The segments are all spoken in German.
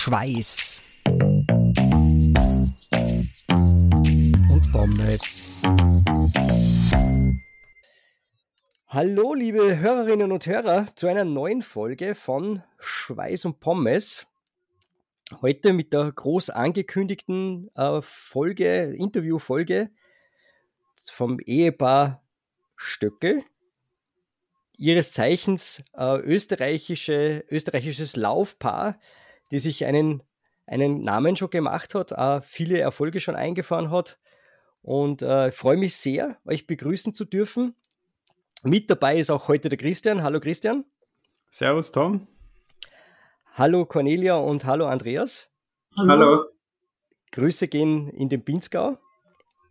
Schweiß und Pommes. Hallo, liebe Hörerinnen und Hörer, zu einer neuen Folge von Schweiß und Pommes. Heute mit der groß angekündigten äh, Folge, Interviewfolge vom Ehepaar Stöckel ihres Zeichens äh, österreichische, österreichisches Laufpaar, die sich einen, einen Namen schon gemacht hat, äh, viele Erfolge schon eingefahren hat. Und äh, freue mich sehr, euch begrüßen zu dürfen. Mit dabei ist auch heute der Christian. Hallo Christian. Servus Tom. Hallo Cornelia und hallo Andreas. Hallo. hallo. Grüße gehen in den Pinzgau.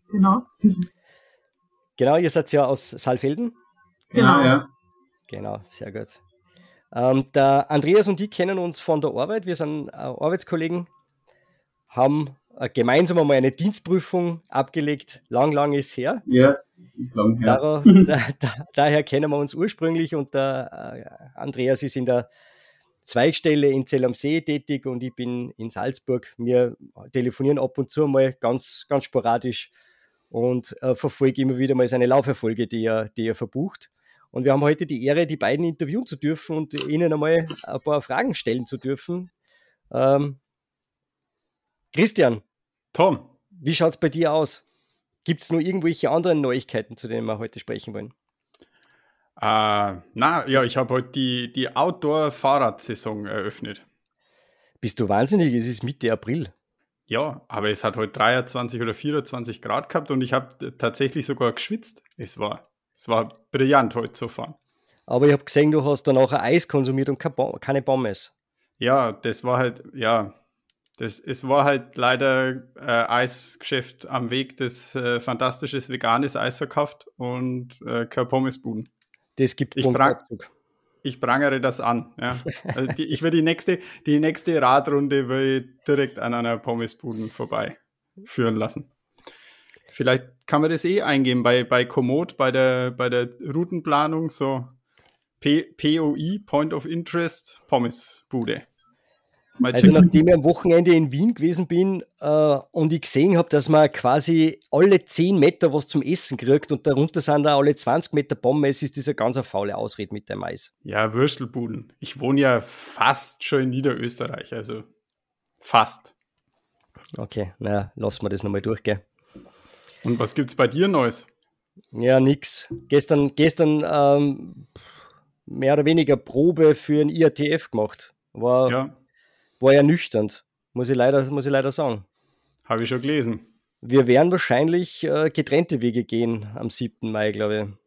Genau. Genau, ihr seid ja aus Saalfelden. Genau, ja. Genau, sehr gut. Ähm, der Andreas und ich kennen uns von der Arbeit. Wir sind äh, Arbeitskollegen, haben äh, gemeinsam einmal eine Dienstprüfung abgelegt. Lang, lang ist her. Ja, ist lang her. Dar da, da, daher kennen wir uns ursprünglich und der äh, Andreas ist in der Zweigstelle in Zell am See tätig und ich bin in Salzburg. Wir telefonieren ab und zu mal ganz, ganz sporadisch und äh, verfolge immer wieder mal seine Lauferfolge, die er, die er verbucht. Und wir haben heute die Ehre, die beiden interviewen zu dürfen und ihnen einmal ein paar Fragen stellen zu dürfen. Ähm, Christian. Tom. Wie schaut es bei dir aus? Gibt es noch irgendwelche anderen Neuigkeiten, zu denen wir heute sprechen wollen? Uh, na, ja, ich habe heute die, die Outdoor-Fahrradsaison eröffnet. Bist du wahnsinnig? Es ist Mitte April. Ja, aber es hat heute 23 oder 24 Grad gehabt und ich habe tatsächlich sogar geschwitzt. Es war es war brillant heute zu fahren. Aber ich habe gesehen, du hast dann auch Eis konsumiert und keine Pommes. Ja, das war halt, ja, das, es war halt leider äh, Eisgeschäft am Weg, das äh, fantastisches veganes Eis verkauft und äh, keine Pommesbuden. Das gibt ich, prang, ich prangere das an. Ja. Also die, ich will die nächste, die nächste Radrunde will direkt an einer Pommesbuden vorbei führen lassen. Vielleicht kann man das eh eingeben bei, bei Komoot, bei der, bei der Routenplanung, so P POI, Point of Interest, Pommesbude. Also nachdem ich am Wochenende in Wien gewesen bin äh, und ich gesehen habe, dass man quasi alle 10 Meter was zum Essen kriegt und darunter sind da alle 20 Meter Pommes, ist das eine ganz faule Ausrede mit dem Mais. Ja, Würstelbuden. Ich wohne ja fast schon in Niederösterreich, also fast. Okay, naja, lassen wir das nochmal durchgehen. Und was gibt es bei dir Neues? Ja, nix. Gestern, gestern ähm, mehr oder weniger Probe für ein IATF gemacht. War ja, war ja nüchternd, muss ich leider, muss ich leider sagen. Habe ich schon gelesen. Wir werden wahrscheinlich äh, getrennte Wege gehen am 7. Mai, glaube ich.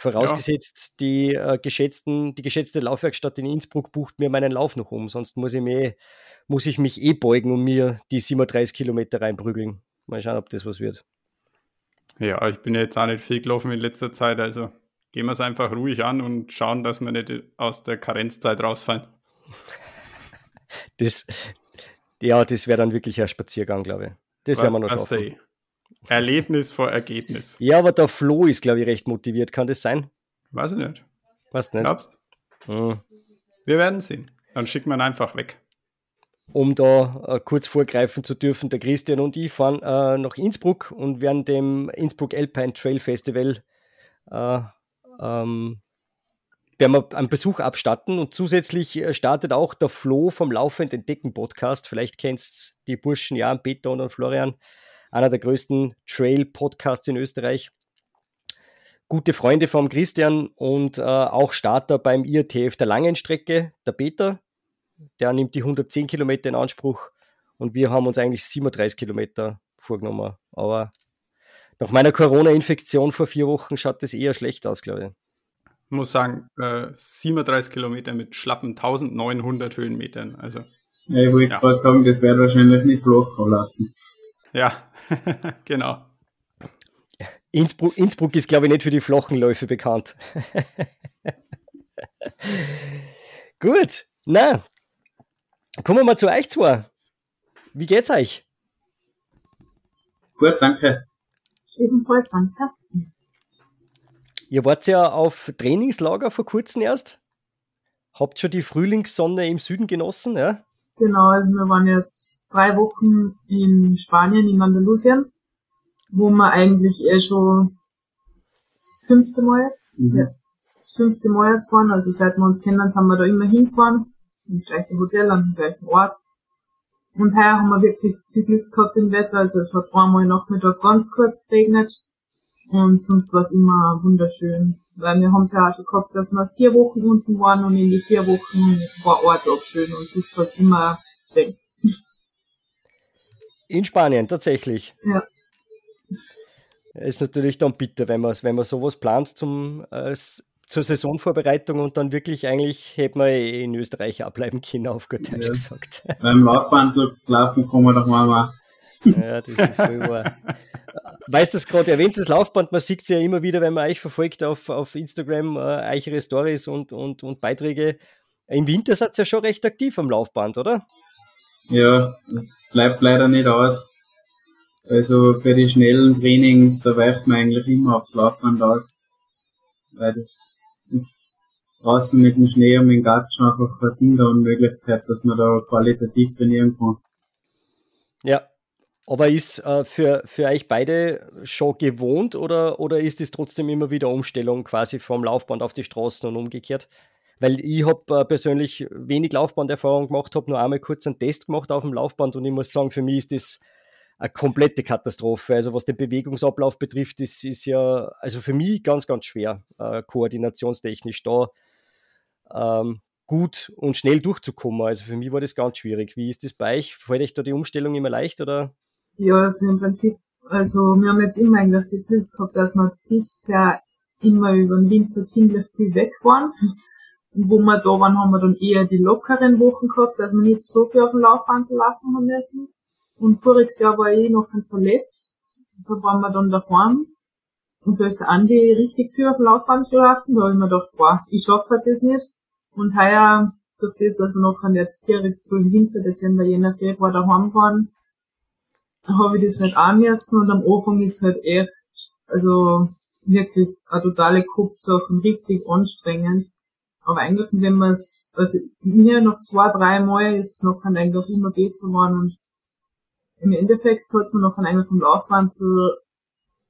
Vorausgesetzt, ja. die, äh, geschätzten, die geschätzte Laufwerkstatt in Innsbruck bucht mir meinen Lauf noch um, sonst muss ich, mich, muss ich mich eh beugen und mir die 37 Kilometer reinprügeln. Mal schauen, ob das was wird. Ja, ich bin jetzt auch nicht viel gelaufen in letzter Zeit, also gehen wir es einfach ruhig an und schauen, dass wir nicht aus der Karenzzeit rausfallen. Das, ja, das wäre dann wirklich ein Spaziergang, glaube ich. Das werden wir noch schaffen. Erlebnis vor Ergebnis. Ja, aber der Flo ist, glaube ich, recht motiviert. Kann das sein? Weiß ich nicht. Was nicht? Glaubst? Hm. Wir werden sehen. Dann schicken wir ihn einfach weg um da äh, kurz vorgreifen zu dürfen. Der Christian und ich fahren äh, nach Innsbruck und werden dem Innsbruck Alpine Trail Festival äh, ähm, werden wir einen Besuch abstatten und zusätzlich äh, startet auch der Flo vom Laufend Entdecken Podcast. Vielleicht kennst die Burschen Jan, Peter und Florian, einer der größten Trail Podcasts in Österreich. Gute Freunde vom Christian und äh, auch Starter beim IATF der langen Strecke, der Peter, der nimmt die 110 Kilometer in Anspruch und wir haben uns eigentlich 37 Kilometer vorgenommen. Aber nach meiner Corona-Infektion vor vier Wochen schaut das eher schlecht aus, glaube ich. Ich muss sagen, äh, 37 Kilometer mit schlappen 1900 Höhenmetern. Also, ja, ich wollte ja. gerade sagen, das wäre wahrscheinlich nicht flach verlaufen. Ja, genau. Innsbruck, Innsbruck ist, glaube ich, nicht für die flachen Läufe bekannt. Gut, na, Kommen wir mal zu euch zwei. Wie geht's euch? Gut, danke. Ebenfalls, danke. Ihr wart ja auf Trainingslager vor kurzem erst. Habt schon die Frühlingssonne im Süden genossen, ja? Genau, also wir waren jetzt drei Wochen in Spanien, in Andalusien, wo wir eigentlich eh schon das fünfte Mal jetzt, mhm. ja, das fünfte Mal jetzt waren. Also seit wir uns kennen, sind wir da immer hingefahren, ins gleiche Hotel, an den gleichen Ort. Und heuer haben wir wirklich viel Glück gehabt im Wetter. Also es hat einmal Nachmittag ganz kurz geregnet und sonst war es immer wunderschön. Weil wir haben es ja auch schon gehabt, dass wir vier Wochen unten waren und in die vier Wochen war ein Tag schön und sonst hat es immer geregnet. In Spanien, tatsächlich. Ja. Ist natürlich dann bitter, wenn man, wenn man sowas plant zum, äh, zur Saisonvorbereitung und dann wirklich eigentlich hätte man eh in Österreich auch bleiben können, auf gut Deutsch ja. gesagt. Beim Laufband laufen kann man doch mal. Ja, das ist voll wahr. Weißt du es gerade, erwähnt das Laufband, man sieht es ja immer wieder, wenn man euch verfolgt auf, auf Instagram, äh, eure Stories und, und, und Beiträge. Im Winter seid ihr ja schon recht aktiv am Laufband, oder? Ja, es bleibt leider nicht aus. Also für die schnellen Trainings, da weicht man eigentlich immer aufs Laufband aus. Weil das ist draußen mit dem Schnee und dem Gatschen einfach eine Kinderunmöglichkeit, dass man da qualitativ trainieren kann. Ja, aber ist äh, für, für euch beide schon gewohnt oder, oder ist es trotzdem immer wieder Umstellung quasi vom Laufband auf die Straßen und umgekehrt? Weil ich habe äh, persönlich wenig Laufbanderfahrung gemacht, habe nur einmal kurz einen Test gemacht auf dem Laufband und ich muss sagen, für mich ist das eine komplette Katastrophe. Also was den Bewegungsablauf betrifft, ist, ist ja also für mich ganz, ganz schwer, äh, koordinationstechnisch da ähm, gut und schnell durchzukommen. Also für mich war das ganz schwierig. Wie ist das bei euch? Fällt euch da die Umstellung immer leicht oder? Ja, also im Prinzip, also wir haben jetzt immer eigentlich das Glück gehabt, dass wir bisher immer über den Winter ziemlich viel weg waren. Und wo wir da waren, haben wir dann eher die lockeren Wochen gehabt, dass wir nicht so viel auf dem Laufband laufen haben müssen. Und voriges Jahr war ich noch verletzt. Da waren wir dann daheim. Und da ist der Andi richtig viel auf dem Laufband gelaufen. Da habe ich mir gedacht, boah, ich schaffe das nicht. Und heuer, durch das, dass wir noch jetzt direkt so im Winter, Dezember, Jänner, Februar daheim waren, habe ich das halt auch müssen. Und am Anfang ist halt echt, also wirklich eine totale Kopfsache richtig anstrengend. Aber eigentlich, wenn man es, also mir noch zwei, drei Mal ist es noch eigentlich immer besser geworden und im Endeffekt hat es mir noch eigentlich vom Laufmantel,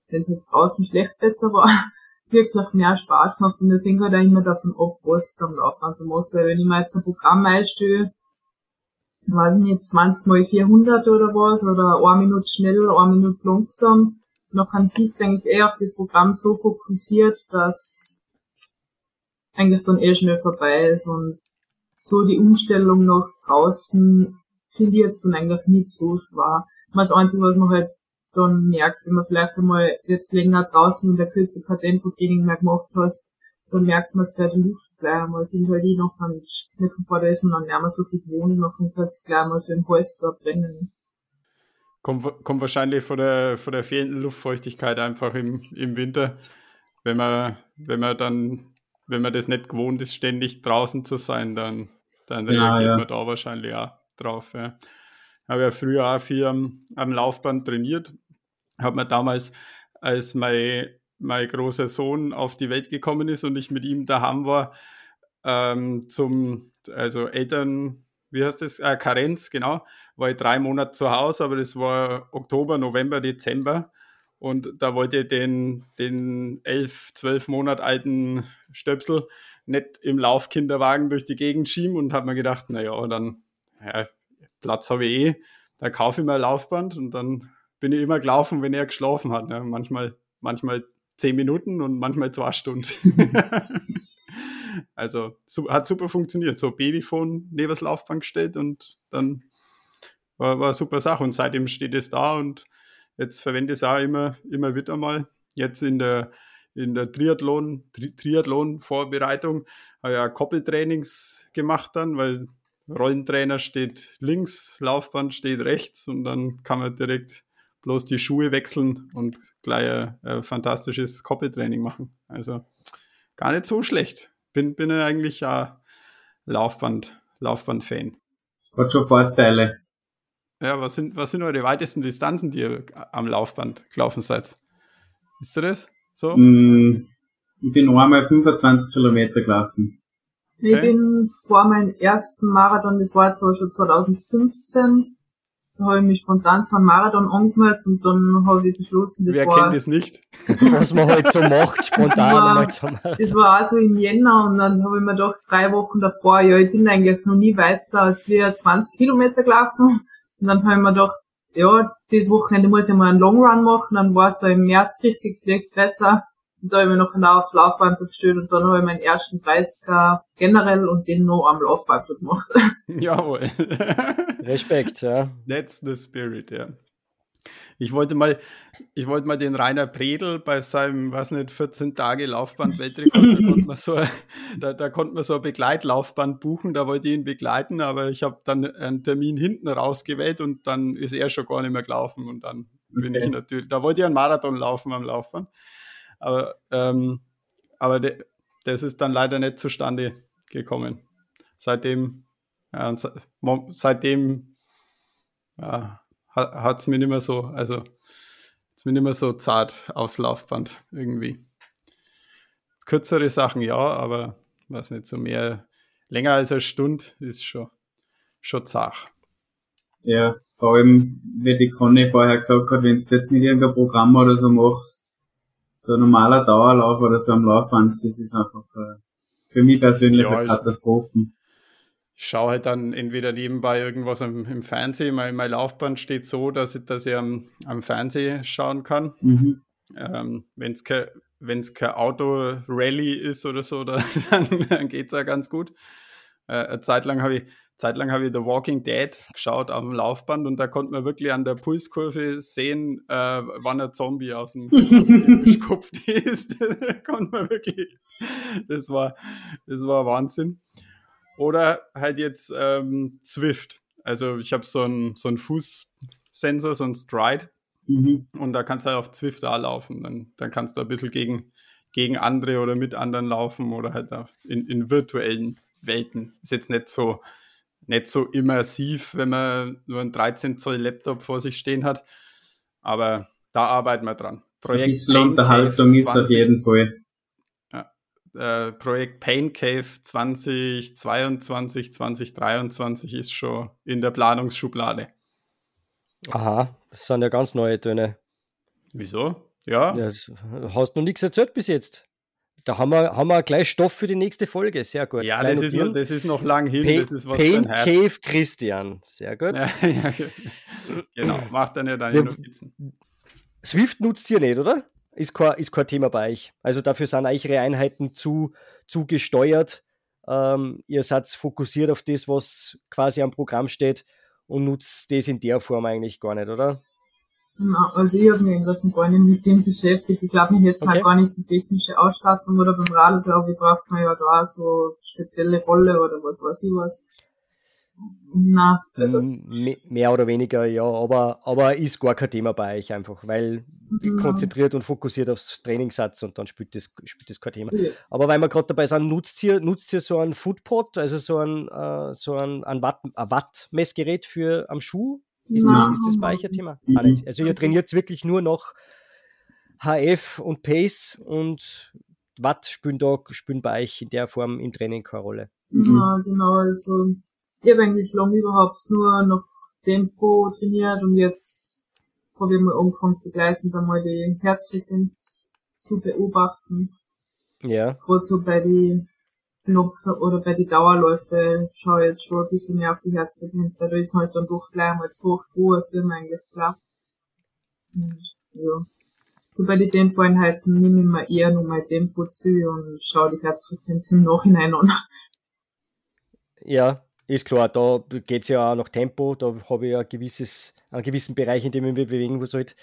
wenn es jetzt draußen schlecht Wetter war, wirklich mehr Spaß gemacht. Und deswegen halt auch immer davon ab, was du am Laufmantel machst, weil wenn ich mir jetzt ein Programm einstelle, weiß ich nicht, 20 mal 400 oder was, oder eine Minute schnell, eine Minute langsam, dann bist du eigentlich eher auf das Programm so fokussiert, dass eigentlich dann eh schnell vorbei ist. Und so die Umstellung nach draußen finde ich jetzt dann eigentlich nicht so schwer. Das Einzige, was man halt dann merkt, wenn man vielleicht einmal jetzt länger draußen in der Küche kein Tempotraining mehr gemacht hat, dann merkt man es bei der Luft gleich einmal. Ich finde halt ich noch an kommt vor, da ist man dann nicht mehr so viel gewohnt, noch kommt halt gleich einmal so im Hals so brennen. Kommt, kommt wahrscheinlich von der, von der fehlenden Luftfeuchtigkeit einfach im, im Winter, wenn man, wenn man dann, wenn man das nicht gewohnt ist, ständig draußen zu sein, dann, dann ja, reagiert ja. man da wahrscheinlich auch drauf. Ja. Habe ja früher auch viel am, am Laufband trainiert. Habe mir damals, als mein, mein großer Sohn auf die Welt gekommen ist und ich mit ihm daheim war, ähm, zum, also Eltern, wie heißt das? Äh, Karenz, genau, war ich drei Monate zu Hause, aber das war Oktober, November, Dezember. Und da wollte ich den, den elf, zwölf Monat alten Stöpsel nicht im Laufkinderwagen durch die Gegend schieben und habe mir gedacht, naja, dann ja, Platz habe ich eh, da kaufe ich mir ein Laufband und dann bin ich immer gelaufen, wenn er geschlafen hat. Ne? Manchmal, manchmal zehn Minuten und manchmal zwei Stunden. also so, hat super funktioniert. So Babyphone neben das Laufband gestellt und dann war, war super Sache. Und seitdem steht es da und jetzt verwende ich es auch immer, immer wieder mal. Jetzt in der, in der Triathlon, Tri Triathlon-Vorbereitung habe ich ja Koppeltrainings gemacht dann, weil Rollentrainer steht links, Laufband steht rechts und dann kann man direkt bloß die Schuhe wechseln und gleich ein, ein fantastisches Koppeltraining machen. Also gar nicht so schlecht. Bin, bin eigentlich ja Laufband, Laufband-Fan. Hat schon Vorteile. Ja, was sind, was sind eure weitesten Distanzen, die ihr am Laufband gelaufen seid? Wisst ihr das? So? Mm, ich bin einmal 25 Kilometer gelaufen. Ich okay. bin vor meinem ersten Marathon, das war zwar schon 2015, da habe ich mich spontan zu einem Marathon angemeldet und dann habe ich beschlossen, das Wer war... Wer kennt das nicht? Was man halt so macht, spontan. Das war, das war auch so im Jänner und dann habe ich mir gedacht, drei Wochen davor, ja, ich bin eigentlich noch nie weiter als wir 20 Kilometer gelaufen. Und dann habe ich mir gedacht, ja, dieses Wochenende muss ich mal einen Long Run machen, dann war es da im März richtig schlecht Wetter. Da habe ich mich noch genau aufs Laufband gestellt und dann habe ich meinen ersten 30er generell und den noch am Laufband gemacht. Jawohl. Respekt, ja. That's the spirit, ja. Ich wollte mal, ich wollte mal den Rainer Predel bei seinem, was nicht, 14 Tage Laufband-Weltrekord, da, konnte man so, da, da konnte man so ein Begleitlaufband buchen, da wollte ich ihn begleiten, aber ich habe dann einen Termin hinten rausgewählt und dann ist er schon gar nicht mehr gelaufen und dann bin okay. ich natürlich, da wollte ich einen Marathon laufen am Laufband. Aber, ähm, aber de, das ist dann leider nicht zustande gekommen. Seitdem, ja, seitdem ja, hat es mir nicht mehr so, also es mir nicht mehr so zart aufs Laufband irgendwie. Kürzere Sachen ja, aber was nicht, so mehr, länger als eine Stunde ist schon, schon zart. Ja, vor allem, wie die Conny vorher gesagt hat, wenn du jetzt nicht irgendein Programm oder so machst, so ein normaler Dauerlauf oder so am Laufband, das ist einfach äh, für mich persönlich ja, eine Katastrophe. Ich schaue halt dann entweder nebenbei irgendwas im, im Fernsehen, mein, mein Laufband steht so, dass ich das ja am, am Fernsehen schauen kann. Mhm. Ähm, Wenn es kein, wenn's kein Auto-Rally ist oder so, dann, dann geht es ja ganz gut. Äh, eine Zeit lang habe ich zeitlang habe ich The Walking Dead geschaut am Laufband und da konnte man wirklich an der Pulskurve sehen, äh, wann ein Zombie aus dem, aus ist. da konnte man wirklich, das war, das war Wahnsinn. Oder halt jetzt ähm, Zwift. Also ich habe so einen so Fußsensor, so ein Stride. Mhm. Und da kannst du halt auf Zwift da laufen. Dann, dann kannst du ein bisschen gegen, gegen andere oder mit anderen laufen oder halt in, in virtuellen Welten. Ist jetzt nicht so nicht so immersiv, wenn man nur einen 13 Zoll Laptop vor sich stehen hat. Aber da arbeiten wir dran. Projekt ein bisschen Unterhaltung ist auf jeden Fall. Ja, äh, Projekt Pain Cave 2022, 2023 ist schon in der Planungsschublade. Aha, das sind ja ganz neue Töne. Wieso? Ja. ja hast noch nichts erzählt bis jetzt. Da haben wir, haben wir gleich Stoff für die nächste Folge. Sehr gut. Ja, das ist, noch, das ist, noch, lang hin. Pain, das ist was Pain Cave Christian. Sehr gut. Ja, ja, genau, macht dann ja deine Notizen. Swift nutzt ihr nicht, oder? Ist kein, ist kein Thema bei euch. Also dafür sind eure Einheiten zu, zu gesteuert. Ähm, ihr seid fokussiert auf das, was quasi am Programm steht und nutzt das in der Form eigentlich gar nicht, oder? Na, also ich habe mich eigentlich gar nicht mit dem beschäftigt. Ich glaube, mir hätte okay. halt gar nicht die technische Ausstattung oder beim Radl, glaube ich, braucht man ja da so spezielle Rolle oder was weiß ich was. Na, also. Mehr oder weniger, ja, aber, aber ist gar kein Thema bei euch einfach, weil ja. konzentriert und fokussiert aufs Trainingssatz und dann spielt das, spielt das kein Thema. Ja. Aber weil wir gerade dabei sind, nutzt ihr, nutzt ihr so ein Footpod, also so ein, äh, so ein, ein Watt, ein Watt-Messgerät für am Schuh? Ist, das, ist das bei euch ein Thema? Mhm. Also ihr trainiert wirklich nur noch HF und Pace und Watt spielen da spielen bei euch in der Form im Training keine Rolle. Ja, genau. Also ich habe eigentlich lange überhaupt nur noch Tempo trainiert und jetzt ich mal angefangen begleitend einmal die Herzfrequenz zu beobachten. Ja. Gerade so bei den noch oder bei den Dauerläufe schaue ich jetzt schon ein bisschen mehr auf die Herzfrequenz, weil da ist man halt dann doch gleich mal zu hoch pro, als will man eigentlich klar. Und, ja. So bei den Tempoeinheiten nehme ich mir eher nur mein Tempo zu und schaue die Herzfrequenz im Nachhinein an. Ja, ist klar, da geht es ja auch nach Tempo, da habe ich ja ein gewisses, einen gewissen Bereich, in dem ich mich bewegen muss halt.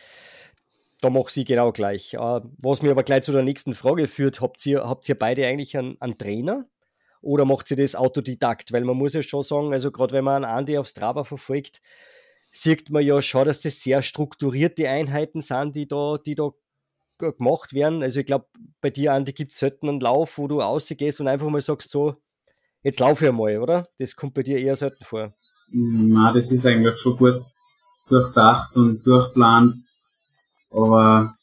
Da mache ich genau gleich. Äh, was mir aber gleich zu der nächsten Frage führt, habt ihr, habt ihr beide eigentlich einen, einen Trainer? Oder macht sie das Autodidakt? Weil man muss ja schon sagen, also gerade wenn man einen Andi auf Strava verfolgt, sieht man ja schon, dass das sehr strukturierte Einheiten sind, die da, die da gemacht werden. Also ich glaube, bei dir, Andi, gibt es selten einen Lauf, wo du rausgehst und einfach mal sagst, so, jetzt laufe ich einmal, oder? Das kommt bei dir eher selten vor. Na, das ist eigentlich schon gut durchdacht und durchplant. Aber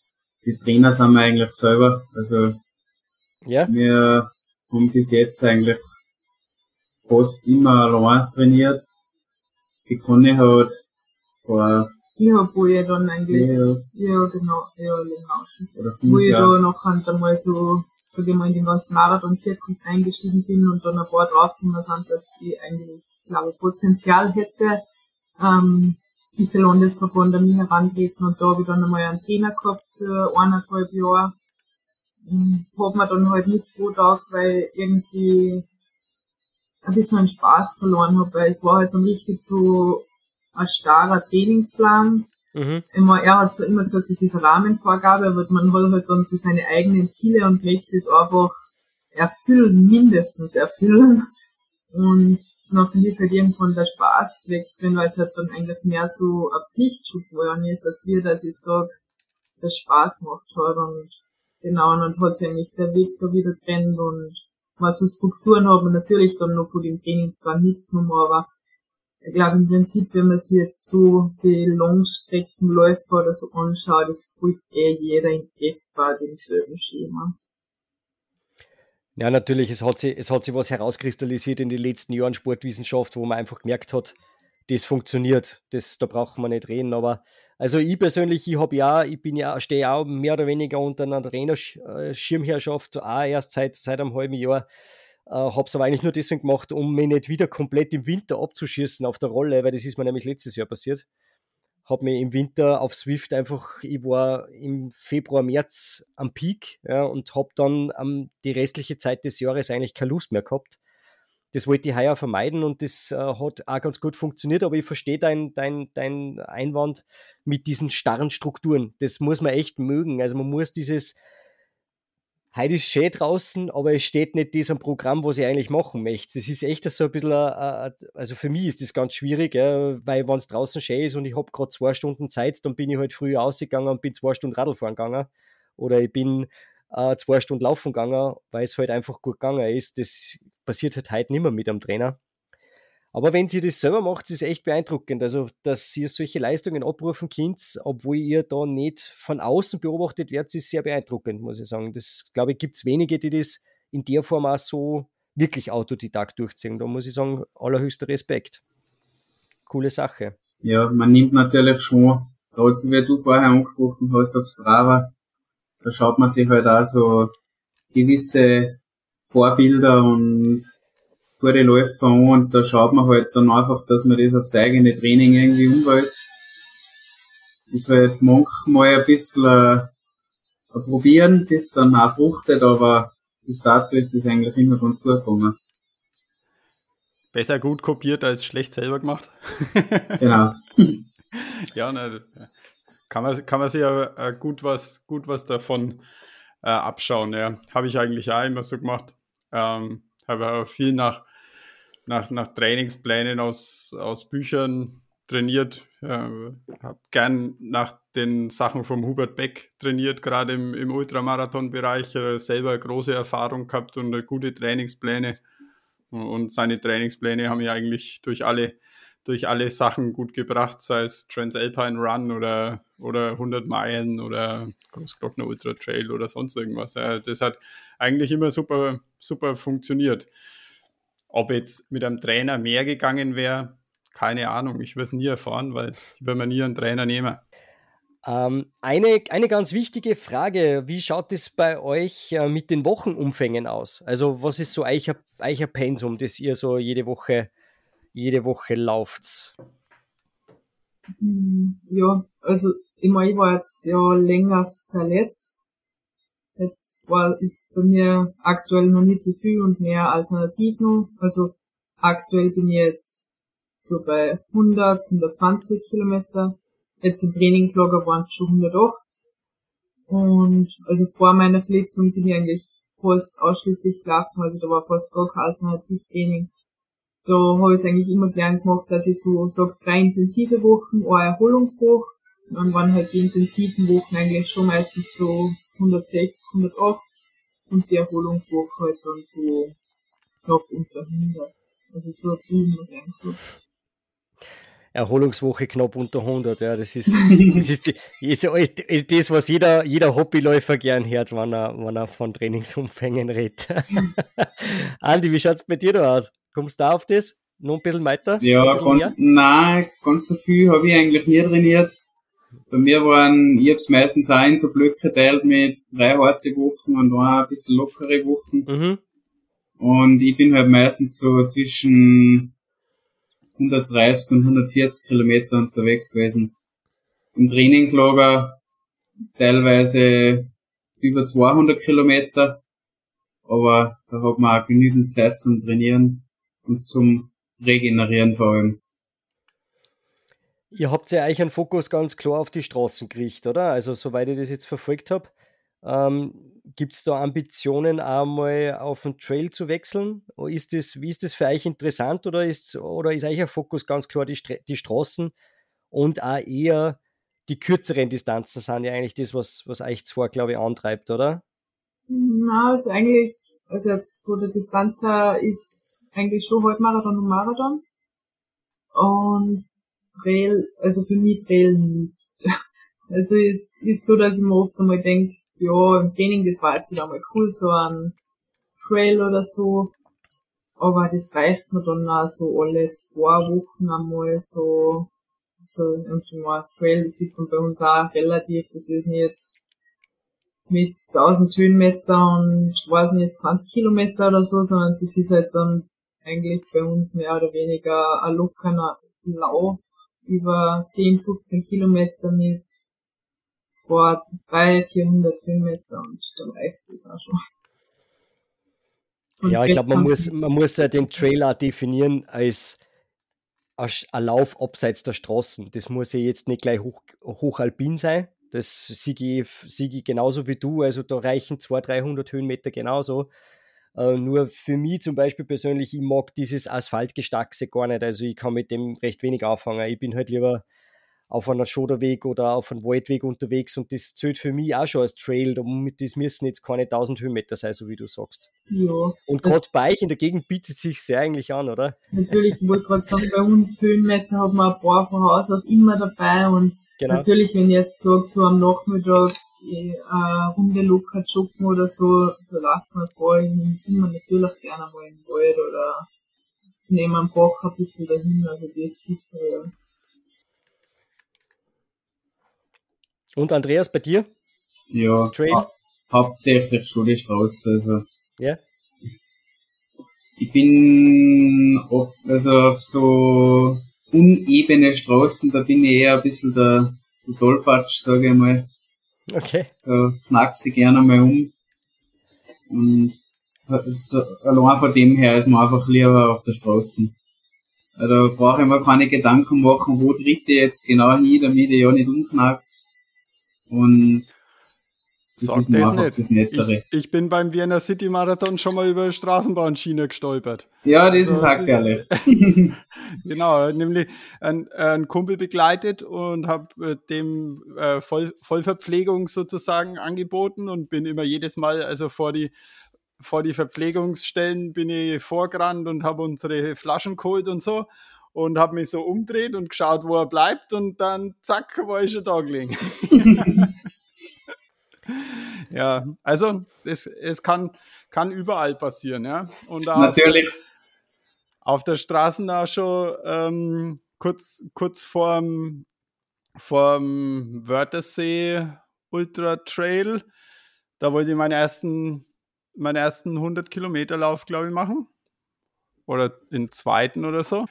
die Trainer sind wir eigentlich selber. Also ja? wir haben bis jetzt eigentlich fast immer allein trainiert. Die Conny hat vor Ich hab, wo ich dann eigentlich, ja, ja, genau, ja, oder Wo ich da noch halt einmal so, sag ich mal, in den ganzen Marathon-Zirkus eingestiegen bin und dann ein paar draufgekommen sind, dass sie eigentlich, glaube ich, Potenzial hätte, ähm, ist der Landesverband an mich herantreten und da habe ich dann einmal einen Trainer gehabt für eineinhalb Jahre. Hm, Hat mir dann halt nicht so taugt, weil irgendwie ein bisschen einen Spaß verloren habe, weil es war halt dann richtig so ein starrer Trainingsplan. Mhm. Immer, er hat zwar immer gesagt, das ist eine Rahmenvorgabe, aber man hat halt dann so seine eigenen Ziele und möchte es einfach erfüllen, mindestens erfüllen. Und dann ist halt irgendwann der Spaß weg, wenn weil es halt dann eigentlich mehr so ein Pflichtschub geworden ist, als wir, dass ich sage, das Spaß gemacht hat und genau, und hat sich eigentlich der Weg da wieder trennt und was so Strukturen haben, natürlich dann noch von dem Trainingsplan mitgenommen, aber ich glaube im Prinzip, wenn man sich jetzt so die Langstreckenläufer oder so anschaut, das folgt eh jeder in etwa demselben Schema. Ja, natürlich, es hat, sich, es hat sich was herauskristallisiert in den letzten Jahren Sportwissenschaft, wo man einfach gemerkt hat, das funktioniert. Das, da braucht man nicht reden. Aber also ich persönlich, ich habe ja, ich bin ja, stehe auch mehr oder weniger unter einer Trainerschirmherrschaft, auch erst seit, seit einem halben Jahr. Äh, habe es aber eigentlich nur deswegen gemacht, um mich nicht wieder komplett im Winter abzuschießen auf der Rolle, weil das ist mir nämlich letztes Jahr passiert. Habe mich im Winter auf Swift einfach, ich war im Februar, März am Peak ja, und habe dann ähm, die restliche Zeit des Jahres eigentlich keine Lust mehr gehabt. Das wollte ich heuer vermeiden und das äh, hat auch ganz gut funktioniert, aber ich verstehe dein, dein, dein Einwand mit diesen starren Strukturen. Das muss man echt mögen. Also man muss dieses, heute ist schön draußen, aber es steht nicht diesem Programm, was ich eigentlich machen möchte. Das ist echt so ein bisschen, äh, äh, also für mich ist das ganz schwierig, weil wenn es draußen schön ist und ich habe gerade zwei Stunden Zeit, dann bin ich halt früh ausgegangen und bin zwei Stunden Radl fahren gegangen. Oder ich bin äh, zwei Stunden laufen gegangen, weil es halt einfach gut gegangen ist. Das passiert halt heute nicht mehr mit einem Trainer. Aber wenn sie das selber macht, ist es echt beeindruckend. Also, dass ihr solche Leistungen abrufen könnt, obwohl ihr da nicht von außen beobachtet werdet, ist sehr beeindruckend, muss ich sagen. Das, glaube ich, gibt es wenige, die das in der Form auch so wirklich autodidakt durchziehen. Da muss ich sagen, allerhöchster Respekt. Coole Sache. Ja, man nimmt natürlich schon, so wie du vorher angesprochen hast, auf Strava, da schaut man sich halt auch so gewisse Vorbilder und gute Läufer an und da schaut man halt dann einfach, dass man das aufs eigene Training irgendwie umwälzt. Ist halt manchmal ein bisschen äh, ein Probieren, das dann auch fruchtet, aber bis dato ist das eigentlich immer ganz gut gegangen. Besser gut kopiert als schlecht selber gemacht. Genau. ja, ne, kann man, kann man sich ja äh, gut was, gut was davon äh, abschauen. Ja. Habe ich eigentlich auch immer so gemacht. Ähm, habe viel nach, nach, nach Trainingsplänen aus, aus Büchern trainiert. Äh, habe gern nach den Sachen vom Hubert Beck trainiert, gerade im, im Ultramarathon-Bereich. Äh, selber große Erfahrung gehabt und äh, gute Trainingspläne. Und seine Trainingspläne haben ja eigentlich durch alle, durch alle Sachen gut gebracht, sei es Transalpine Run oder, oder 100 Meilen oder Großglockner Ultra Trail oder sonst irgendwas. Das hat eigentlich immer super, super funktioniert. Ob jetzt mit einem Trainer mehr gegangen wäre, keine Ahnung. Ich würde es nie erfahren, weil ich will mir nie einen Trainer nehmen. Ähm, eine, eine ganz wichtige Frage, wie schaut es bei euch äh, mit den Wochenumfängen aus? Also was ist so euer, euer Pensum, das ihr so jede Woche, jede Woche lauft? Hm, Ja, also ich meine, ich war jetzt ja länger verletzt. Jetzt war, ist bei mir aktuell noch nicht so viel und mehr alternativ noch. Also aktuell bin ich jetzt so bei 100, 120 Kilometer. Jetzt im Trainingslager waren es schon 180. Und also vor meiner Verletzung bin ich eigentlich fast ausschließlich gelaufen, also da war fast gar kein Alternativtraining. Da habe ich es eigentlich immer gern gemacht, dass ich so sage, drei intensive Wochen, eine Erholungswoche. Und dann waren halt die intensiven Wochen eigentlich schon meistens so 160, 180 und die Erholungswoche halt dann so knapp unter 100. Also so habe ich immer gern gemacht. Erholungswoche knapp unter 100, ja, das ist, das ist, ist, ist das, was jeder, jeder Hobbyläufer gern hört, wenn er, wenn er von Trainingsumfängen redet. Andi, wie schaut es bei dir da aus? Kommst du da auf das? Noch ein bisschen weiter? Ja, bisschen ganz, nein, ganz so viel habe ich eigentlich nie trainiert. Bei mir waren, ich hab's meistens auch in so Blöcke geteilt mit drei harte Wochen und ein bisschen lockere Wochen. Mhm. Und ich bin halt meistens so zwischen 130 und 140 Kilometer unterwegs gewesen. Im Trainingslager teilweise über 200 Kilometer, aber da hat man auch genügend Zeit zum Trainieren und zum Regenerieren vor allem. Ihr habt ja eigentlich einen Fokus ganz klar auf die Straßen gerichtet, oder? Also, soweit ich das jetzt verfolgt habe, ähm, gibt es da Ambitionen, einmal auf den Trail zu wechseln? Ist das, wie ist das für euch interessant oder ist, oder ist euch ein Fokus ganz klar die, die Straßen und auch eher die kürzeren Distanzen sind ja eigentlich das, was, was euch zwar, glaube ich, antreibt, oder? Na, also eigentlich, also jetzt von der Distanz her ist eigentlich schon Halbmarathon und Marathon. Und Trail, also für mich Trail nicht. Also es ist so, dass ich mir oft einmal denke, ja, im Training, das war jetzt wieder mal cool, so ein Trail oder so. Aber das reicht mir dann auch so alle zwei Wochen einmal so, so irgendwie mal Trail, das ist dann bei uns auch relativ, das ist nicht mit 1000 Höhenmeter und weiß nicht 20 Kilometer oder so, sondern das ist halt dann eigentlich bei uns mehr oder weniger ein lockerer Lauf über 10, 15 Kilometer mit 2, 3, 400 Höhenmeter und dann reicht das auch schon. Und ja, ich glaube, man muss, man muss ja den Trailer definieren als ein Lauf abseits der Straßen. Das muss ja jetzt nicht gleich hoch, hochalpin sein. Das siege ich, sieg ich genauso wie du. Also da reichen 200, 300 Höhenmeter genauso. Uh, nur für mich zum Beispiel persönlich, ich mag dieses Asphaltgestackse gar nicht. Also ich kann mit dem recht wenig anfangen. Ich bin halt lieber auf einer Schoderweg oder auf einem Waldweg unterwegs und das zählt für mich auch schon als Trail. Das müssen jetzt keine 1000 Höhenmeter sein, so wie du sagst. Ja. Und gerade bei euch in der Gegend bietet sich sehr eigentlich an, oder? Natürlich, ich wollte gerade sagen, bei uns Höhenmeter hat man ein paar von Haus aus immer dabei und genau. natürlich, wenn ich jetzt sage, so am Nachmittag eine äh, Runde locker joggen oder so, da laufen wir ein paar im Sommer natürlich gerne mal im Wald oder nehmen am Bach ein bisschen dahin, also das ist sicher, ja. Und Andreas, bei dir? Ja, ha hauptsächlich schon die Straße, also. Ja. Ich bin also auf so unebene Straßen, da bin ich eher ein bisschen der, der Tollpatsch, sage ich mal. Okay. Da knackse ich gerne mal um. Und so, allein von dem her ist man einfach lieber auf der Straße. Da brauche ich mir keine Gedanken machen, wo tritt ich jetzt genau hin, damit ich ja nicht umknackst. Und das Sag ist das nicht. das. Ich, ich, bin beim Vienna City Marathon schon mal über Straßenbahnschiene gestolpert. Ja, das also, ist auch geil. genau, nämlich ein, ein, Kumpel begleitet und habe äh, dem äh, Voll, Vollverpflegung sozusagen angeboten und bin immer jedes Mal, also vor die vor die Verpflegungsstellen bin ich vorgerannt und habe unsere Flaschen geholt und so und habe mich so umdreht und geschaut, wo er bleibt und dann zack, war ich schon da gelegen. ja, also es, es kann, kann überall passieren, ja. Und Natürlich. Auf der Straße auch schon ähm, kurz, kurz vorm, vorm Wörthersee Ultra Trail, da wollte ich meinen ersten, meinen ersten 100 Kilometer Lauf, glaube ich, machen. Oder den zweiten oder so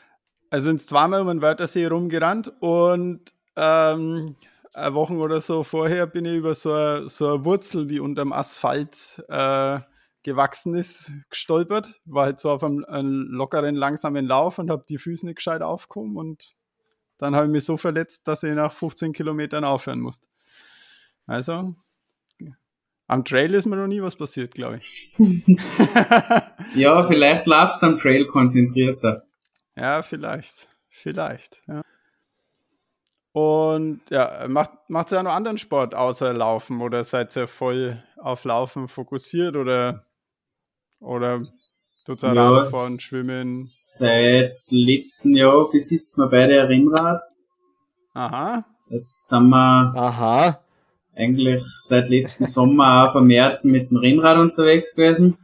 also sind zweimal um den Wörthersee rumgerannt und ähm, eine Woche oder so vorher bin ich über so eine, so eine Wurzel, die unterm Asphalt äh, gewachsen ist, gestolpert. War halt so auf einem, einem lockeren, langsamen Lauf und habe die Füße nicht gescheit aufgekommen und dann habe ich mich so verletzt, dass ich nach 15 Kilometern aufhören musste. Also, am Trail ist mir noch nie was passiert, glaube ich. ja, vielleicht laufst du am Trail konzentrierter. Ja, vielleicht. Vielleicht, ja. Und ja, macht, macht ihr ja noch anderen Sport außer Laufen oder seid ihr voll auf Laufen fokussiert oder, oder tut ihr ja, Radfahren, Schwimmen? Seit letztem Jahr besitzen wir beide ein Rennrad. Aha. Jetzt sind wir Aha. eigentlich seit letzten Sommer auch vermehrt mit dem Rennrad unterwegs gewesen.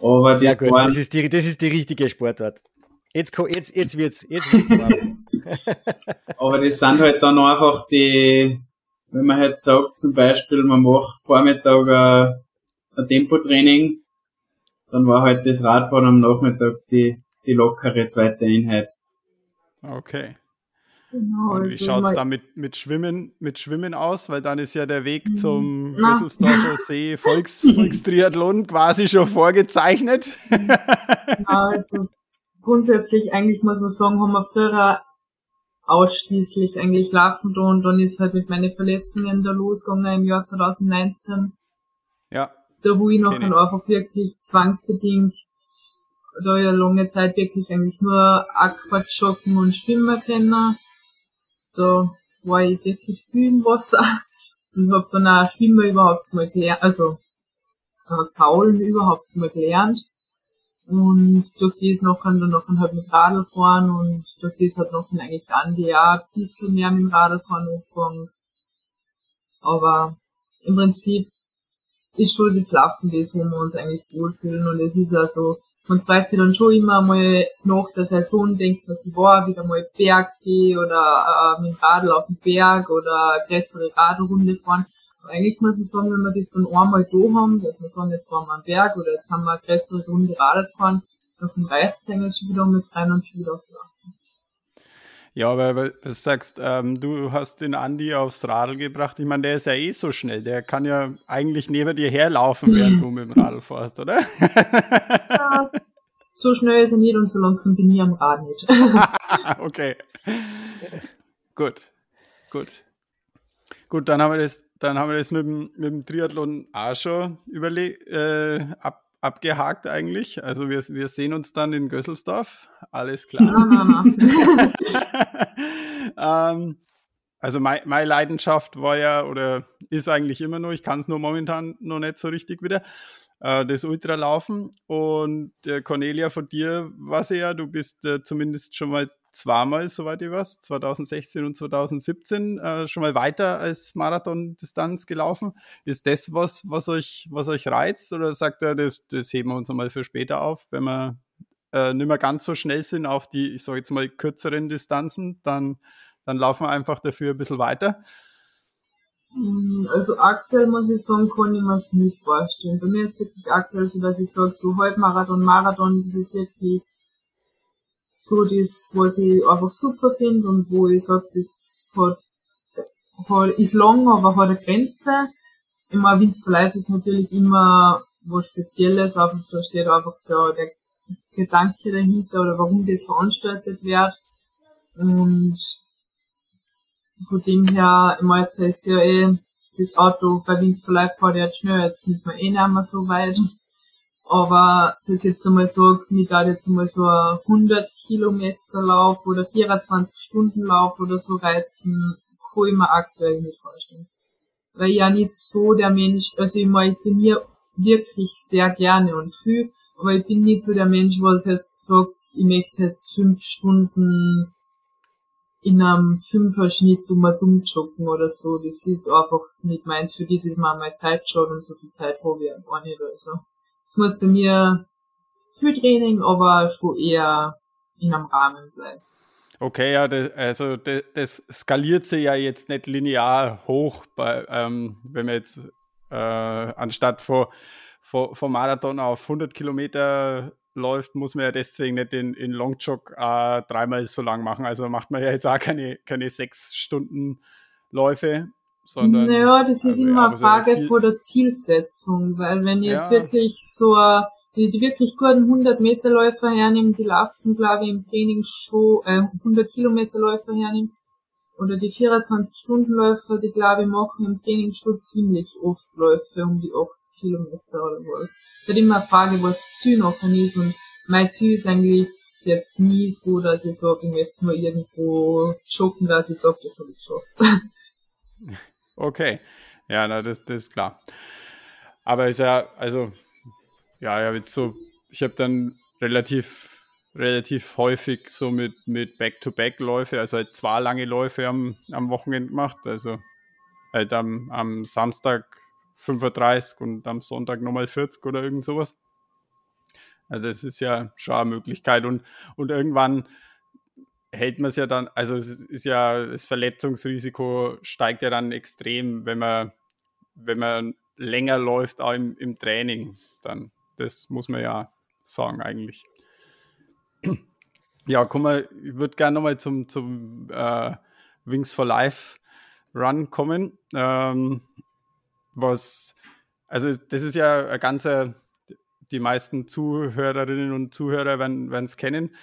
Aber Sehr das gut, waren, das ist, die, das ist die richtige Sportart. Jetzt, jetzt, jetzt wird's, jetzt wird's aber das sind halt dann einfach die, wenn man halt sagt, zum Beispiel, man macht Vormittag ein, ein Tempotraining, dann war halt das Radfahren am Nachmittag die, die lockere zweite Einheit. Okay. Genau, Und wie also schaut es da mit, mit, Schwimmen, mit Schwimmen aus? Weil dann ist ja der Weg zum Na. Wesselsdorfer See Volks, Volkstriathlon quasi schon vorgezeichnet. Ja, also grundsätzlich eigentlich muss man sagen, haben wir früher ausschließlich eigentlich laufen da und dann ist halt mit meinen Verletzungen da losgegangen im Jahr 2019. ja, Da wo ich noch dann einfach wirklich zwangsbedingt da ja lange Zeit wirklich eigentlich nur Aquajoggen und Schwimmen kennen. Da war ich wirklich viel im Wasser und hab dann auch Schwimmen überhaupt mal gelernt, also äh, Kaulen überhaupt mal gelernt. Und durch das nachher dann nachher halt mit Radl fahren und durch das hat nachher eigentlich dann die auch ein bisschen mehr mit dem Radlfahren angefangen. Aber im Prinzip ist schon das Laufen das, wo wir uns eigentlich wohlfühlen und es ist also, man freut sich dann schon immer mal nach der Saison, denkt man sich, boah, wieder mal Berg gehen oder äh, mit dem Radl auf den Berg oder eine größere Radlrunde fahren. Eigentlich muss man sagen, wenn wir das dann einmal da haben, dass wir sagen, jetzt waren wir am Berg oder jetzt haben wir eine größere Runde Radl gefahren, dann reicht es eigentlich schon wieder mit rein und schon wieder aufs Laufen. ja, aber weil du sagst, ähm, du hast den Andi aufs Radl gebracht. Ich meine, der ist ja eh so schnell. Der kann ja eigentlich neben dir herlaufen, während du mit dem Radl fährst, oder? Ja, so schnell ist er nicht und so langsam bin ich am Rad nicht. okay. Gut. Gut. Gut, dann haben wir das, dann haben wir das mit dem, mit dem Triathlon auch schon äh, ab, abgehakt eigentlich. Also wir, wir sehen uns dann in Gösselsdorf. Alles klar. nein. ähm, also mein, meine Leidenschaft war ja oder ist eigentlich immer noch, ich kann es nur momentan noch nicht so richtig wieder, äh, das Ultralaufen. Und äh, Cornelia, von dir weiß ich ja, du bist äh, zumindest schon mal zweimal, soweit ich weiß, 2016 und 2017, äh, schon mal weiter als Marathondistanz gelaufen. Ist das was, was euch, was euch reizt? Oder sagt er, das, das heben wir uns einmal für später auf, wenn wir äh, nicht mehr ganz so schnell sind auf die, ich sage jetzt mal, kürzeren Distanzen, dann, dann laufen wir einfach dafür ein bisschen weiter. Mm, Also aktuell muss ich sagen, kann ich mir es nicht vorstellen. Bei mir ist wirklich aktuell so, dass ich sage, so Halbmarathon, Marathon, das ist wirklich so das, was ich einfach super finde und wo ich sage, das hat, hat, ist lang, aber hat eine Grenze. Meine, Wings for Life ist natürlich immer was Spezielles, einfach da steht einfach der, der Gedanke dahinter oder warum das veranstaltet wird. Und von dem her, im Alter ist ja eh das Auto bei Wings for Life fährt jetzt schnell, jetzt kommt man eh nicht mehr so weit. Aber das jetzt einmal so, mir da jetzt einmal so ein 100 Kilometer Lauf oder 24 Stunden Lauf oder so reizen, kann ich mir aktuell nicht vorstellen. Weil ich ja nicht so der Mensch, also ich meine, ich trainiere wirklich sehr gerne und viel, aber ich bin nicht so der Mensch, was jetzt sagt, ich möchte jetzt fünf Stunden in einem Fünfer-Schnitt um dumm joggen oder so. Das ist einfach nicht meins. Für das ist mir meine Zeit schon und so viel Zeit habe ich einfach nicht. Also. Es muss bei mir viel Training, aber schon eher in einem Rahmen bleiben. Okay, ja, das, also das, das skaliert sich ja jetzt nicht linear hoch, bei, ähm, wenn man jetzt äh, anstatt vor, vor, vom Marathon auf 100 Kilometer läuft, muss man ja deswegen nicht in, in Longjog äh, dreimal so lang machen. Also macht man ja jetzt auch keine, keine sechs Stunden Läufe, sondern. Naja, das ist also, immer eine ist Frage von der Zielsetzung, weil wenn ich jetzt Ja. wirklich so äh, die, die wirklich guten 100 Meter Läufer hernehme, die laufen, glaube ich, im Training schon, äh, 100 Kilometer Läufer hernehme, oder die 24 Stunden Läufer, die glaube ich machen im Training schon ziemlich oft Läufe um die 80 Kilometer oder was. Es wird immer eine Frage, was das Ziel nachher ist und mein Ziel ist eigentlich jetzt nie so, dass ich sage, ich möchte nur irgendwo joggen, dass ich sage, das habe ich geschafft. Okay, ja, na, das, das ist klar. Aber ist ja, also, ja, ja, jetzt so, ich habe dann relativ, relativ häufig so mit, mit Back-to-Back-Läufe, also halt zwei lange Läufe am, am Wochenende gemacht, also halt am, am Samstag 35 und am Sonntag nochmal 40 oder irgend sowas. Also das ist ja schon eine Möglichkeit und, und irgendwann hält man es ja dann, also es ist ja, das Verletzungsrisiko steigt ja dann extrem, wenn man, wenn man länger läuft, auch im, im Training. Dann, das muss man ja sagen eigentlich. Ja, guck mal, ich würde gerne nochmal zum, zum äh, Wings for Life Run kommen. Ähm, was, also das ist ja ein ganzer, die meisten Zuhörerinnen und Zuhörer werden es kennen.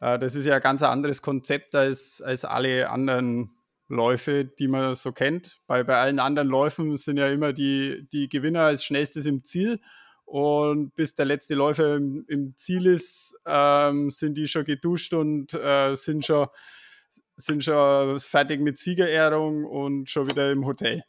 Äh, das ist ja ein ganz anderes Konzept als, als alle anderen Läufe, die man so kennt. Bei, bei allen anderen Läufen sind ja immer die, die Gewinner als schnellstes im Ziel. Und bis der letzte Läufer im, im Ziel ist, ähm, sind die schon geduscht und äh, sind, schon, sind schon fertig mit Siegerehrung und schon wieder im Hotel.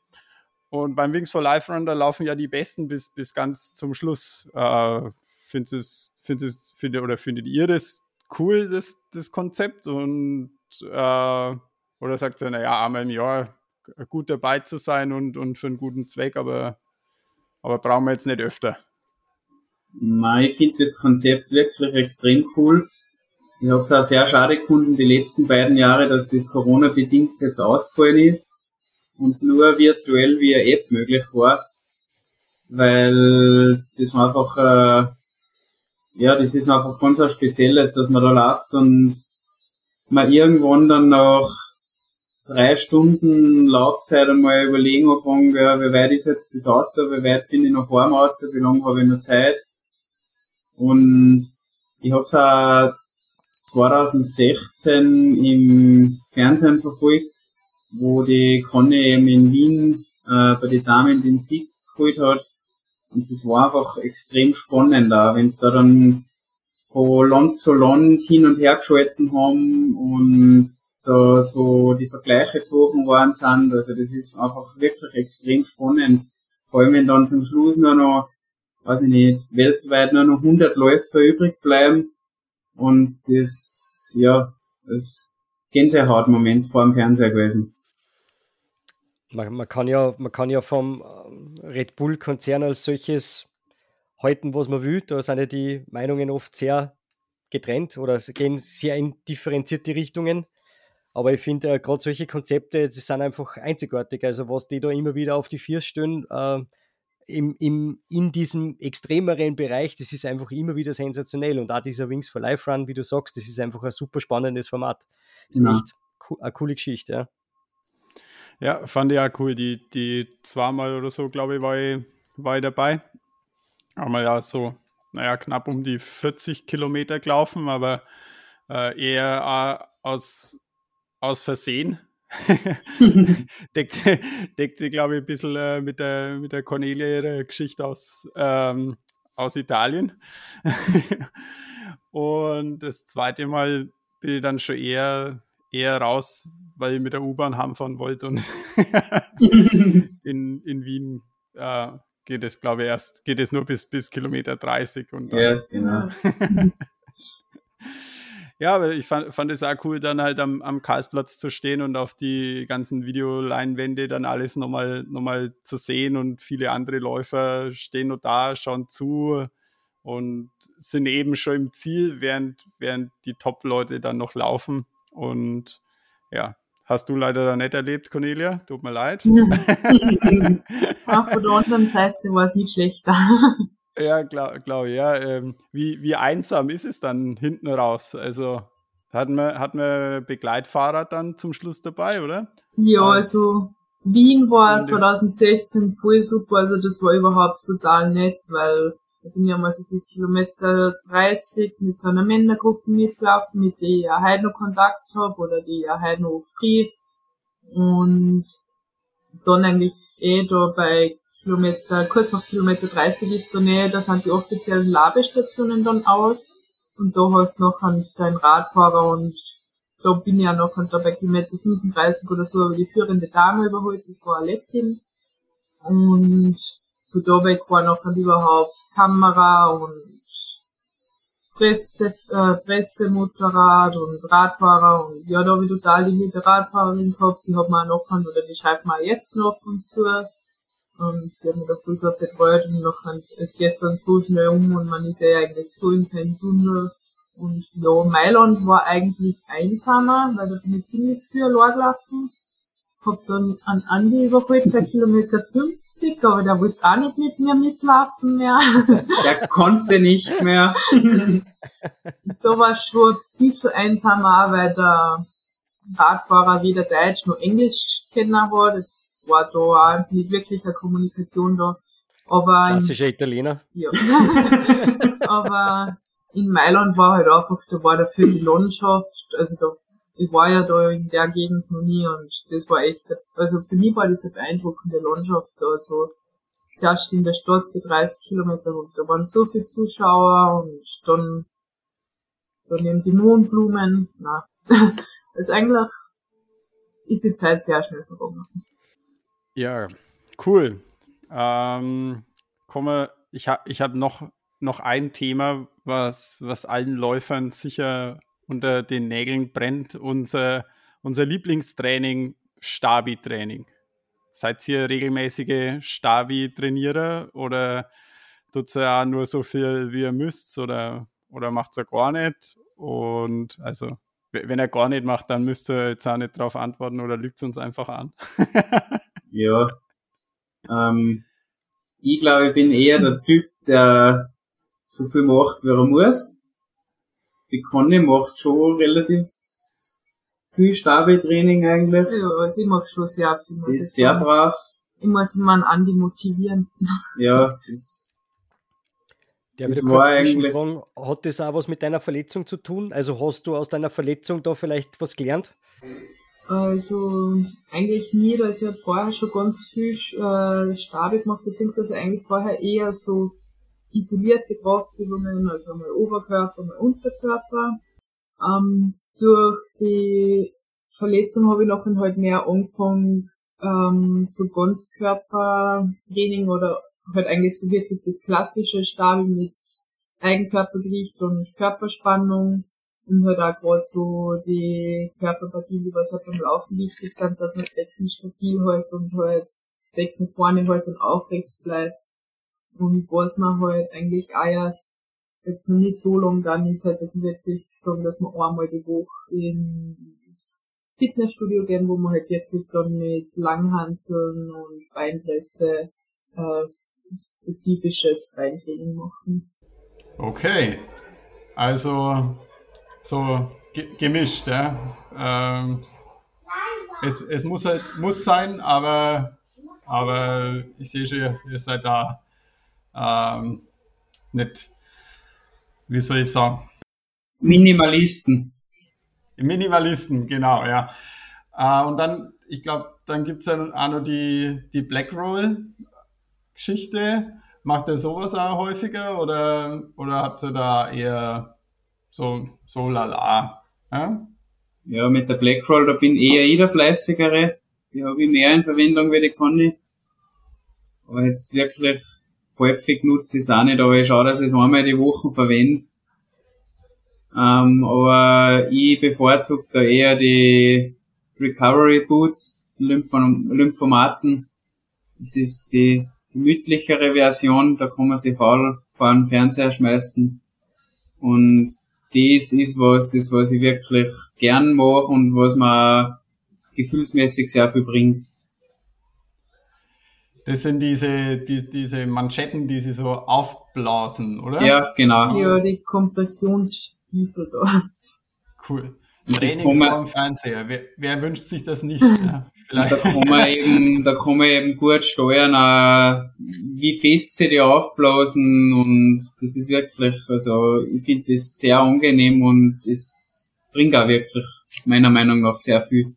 Und beim Wings for Life Run, da laufen ja die Besten bis, bis ganz zum Schluss. Äh, es, findet, oder findet ihr das cool, das, das Konzept? Und äh, oder sagt ihr, naja, einmal im Jahr gut dabei zu sein und, und für einen guten Zweck, aber, aber brauchen wir jetzt nicht öfter. Nein, ich finde das Konzept wirklich extrem cool. Ich habe es auch sehr schade gefunden, die letzten beiden Jahre, dass das Corona-bedingt jetzt ausgefallen ist und nur virtuell via App möglich war, weil das einfach, äh, ja, das ist einfach ganz was Spezielles, dass man da läuft und man irgendwann dann nach drei Stunden Laufzeit einmal überlegen anfangen, ja, wie weit ist jetzt das Auto, wie weit bin ich noch vor dem Auto, wie lange habe ich noch Zeit. Und ich habe es auch 2016 im Fernsehen verfolgt, wo die Conny eben in Wien äh, bei den Damen den Sieg geholt hat. Und das war einfach extrem spannend da, wenn es da dann von Land zu Land hin und her geschalten haben und da so die Vergleiche gezogen worden sind. Also das ist einfach wirklich extrem spannend. Vor allem, wenn dann zum Schluss nur noch, weiß ich nicht, weltweit nur noch 100 Läufer übrig bleiben. Und das, ja, das Gänsehautmoment vor dem Fernseher gewesen. Man, man, kann ja, man kann ja vom ähm, Red Bull-Konzern als solches halten, was man will. Da sind ja die Meinungen oft sehr getrennt oder gehen sehr in differenzierte Richtungen. Aber ich finde, äh, gerade solche Konzepte, die sind einfach einzigartig. Also was die da immer wieder auf die Vier stellen, äh, im, im, in diesem extremeren Bereich, das ist einfach immer wieder sensationell. Und auch dieser Wings for Life Run, wie du sagst, das ist einfach ein super spannendes Format. Das ist ja. echt eine coole Geschichte. Ja. Ja, fand ich auch cool. Die, die zweimal oder so, glaube ich, war ich, war ich dabei. Haben ja so, naja, knapp um die 40 Kilometer gelaufen, aber äh, eher aus, aus Versehen. deckt, deckt sie, glaube ich, ein bisschen äh, mit, der, mit der Cornelia ihre Geschichte aus, ähm, aus Italien. Und das zweite Mal bin ich dann schon eher eher raus, weil ich mit der U-Bahn heimfahren wollte und in, in Wien äh, geht es, glaube ich, erst, geht es nur bis, bis Kilometer 30 und dann, Ja, genau. ja, aber ich fand, fand es auch cool, dann halt am, am Karlsplatz zu stehen und auf die ganzen Videoleinwände dann alles nochmal noch mal zu sehen und viele andere Läufer stehen noch da, schauen zu und sind eben schon im Ziel, während, während die Top-Leute dann noch laufen. Und ja, hast du leider da nicht erlebt, Cornelia. Tut mir leid. Auch von der anderen Seite war es nicht schlechter. Ja, glaube glaub, ja. Ähm, wie, wie einsam ist es dann hinten raus? Also hatten wir, hatten wir Begleitfahrer dann zum Schluss dabei, oder? Ja, also Wien war 2016 voll super, also das war überhaupt total nett, weil da bin ich einmal so bis Kilometer 30 mit so einer Männergruppe mitgelaufen, mit der ich auch heute noch Kontakt habe oder die ich auch heute noch Brief. Und dann eigentlich eh da bei Kilometer, kurz nach Kilometer 30 ist da Nähe, da sind die offiziellen Labestationen dann aus. Und da hast du noch deinen Radfahrer und da bin ich ja noch und da bei Kilometer 35 oder so aber die führende Dame überholt, das war Aleptin. Und weg war noch überhaupt Kamera und Presse, äh, Pressemotorrad und Radfahrer und ja, da ich total die liebe Radfahrerin gehabt, die hat man auch noch oder die schreibt man jetzt noch und zu. Und die haben mich da voll gut betreut und nachher, es geht dann so schnell um und man ist ja eigentlich so in seinem Tunnel. Und ja, Mailand war eigentlich einsamer, weil da bin ich ziemlich viel gelaufen. Hab dann an Andi überholt bei Kilometer 50, aber der wollte auch nicht mit mir mitlaufen mehr. Der konnte nicht mehr. da war es schon ein bisschen einsamer, weil der Radfahrer weder Deutsch noch Englisch kennen hat. Jetzt war da auch nicht wirklich eine Kommunikation da. Aber Klassischer Italiener. ja. aber in Mailand war halt einfach, da war dafür die Landschaft, also da, ich war ja da in der Gegend noch nie und das war echt, also für mich war das eine beeindruckende Landschaft da, so zuerst in der Stadt die 30 Kilometer da waren so viele Zuschauer und dann, dann eben die Mohnblumen, na, also eigentlich ist die Zeit sehr schnell vergangen. Ja, cool. Ähm, komme, ich habe ich hab noch, noch ein Thema, was, was allen Läufern sicher unter den Nägeln brennt. Unser, unser Lieblingstraining, Stabi-Training. Seid ihr regelmäßige Stabi-Trainierer oder tut ihr ja nur so viel, wie ihr müsst oder, oder macht ihr gar nicht? Und also, wenn er gar nicht macht, dann müsst ihr jetzt auch nicht darauf antworten oder lügt uns einfach an. Ja. Ähm, ich glaube, ich bin eher der Typ, der so viel macht, wie er muss. Die Conny macht schon relativ viel Stabi-Training eigentlich. Ja, also ich mag schon sehr viel. Die ist sehr sagen. brav. Ich muss immer einen Andi motivieren. Ja, das, Der Das war eigentlich- zwischenfragen, hat das auch was mit deiner Verletzung zu tun? Also hast du aus deiner Verletzung da vielleicht was gelernt? Also eigentlich nie, also ich habe vorher schon ganz viel äh, Stabi gemacht, beziehungsweise eigentlich vorher eher so isolierte Kraftübungen, also einmal Oberkörper, mal Unterkörper. Ähm, durch die Verletzung habe ich nachher halt mehr angefangen, ähm, so Ganzkörpertraining oder halt eigentlich so wirklich das klassische Stabi mit Eigenkörpergewicht und Körperspannung und halt auch gerade so die Körperpartie, die was halt beim Laufen wichtig sind, dass man das Becken stabil hält und halt das Becken vorne halt und aufrecht bleibt. Und was man halt eigentlich auch erst jetzt noch nicht so lang dann ist halt, dass wir wirklich sagen, dass wir einmal die Woche ins Fitnessstudio gehen, wo wir halt wirklich dann mit Langhanteln und Beinpresse äh, spezifisches Beintraining machen. Okay, also so ge gemischt, ja. Ähm, es, es muss halt muss sein, aber aber ich sehe schon, ihr seid da ähm, nicht, wie soll ich sagen, Minimalisten. Minimalisten, genau, ja. Äh, und dann, ich glaube, dann gibt es ja auch noch die, die Black Roll-Geschichte. Macht ihr sowas auch häufiger oder, oder habt ihr da eher so, so lala? Ja? Ja, mit der Blackroll, da bin eher ich der Fleißigere. Die habe ich mehr in Verwendung wie die Conny. Aber jetzt wirklich häufig nutze ich es auch nicht, aber ich schaue, dass ich es einmal die Woche verwende. Ähm, aber ich bevorzuge da eher die Recovery Boots, Lymphom Lymphomaten. Das ist die gemütlichere Version, da kann man sich vor, vor den Fernseher schmeißen. Und das ist was, das was ich wirklich gern mache und was mir gefühlsmäßig sehr viel bringt. Das sind diese, die, diese Manschetten, die sie so aufblasen, oder? Ja, genau. Ja, die Kompressionsstiefel da. Cool. Und das Training kann man- vor dem Fernseher. Wer, wer wünscht sich das nicht? Ja, da kann man eben, da kann man eben gut steuern, wie fest sie die aufblasen und das ist wirklich, also ich finde das sehr angenehm und es bringt auch wirklich meiner Meinung nach sehr viel.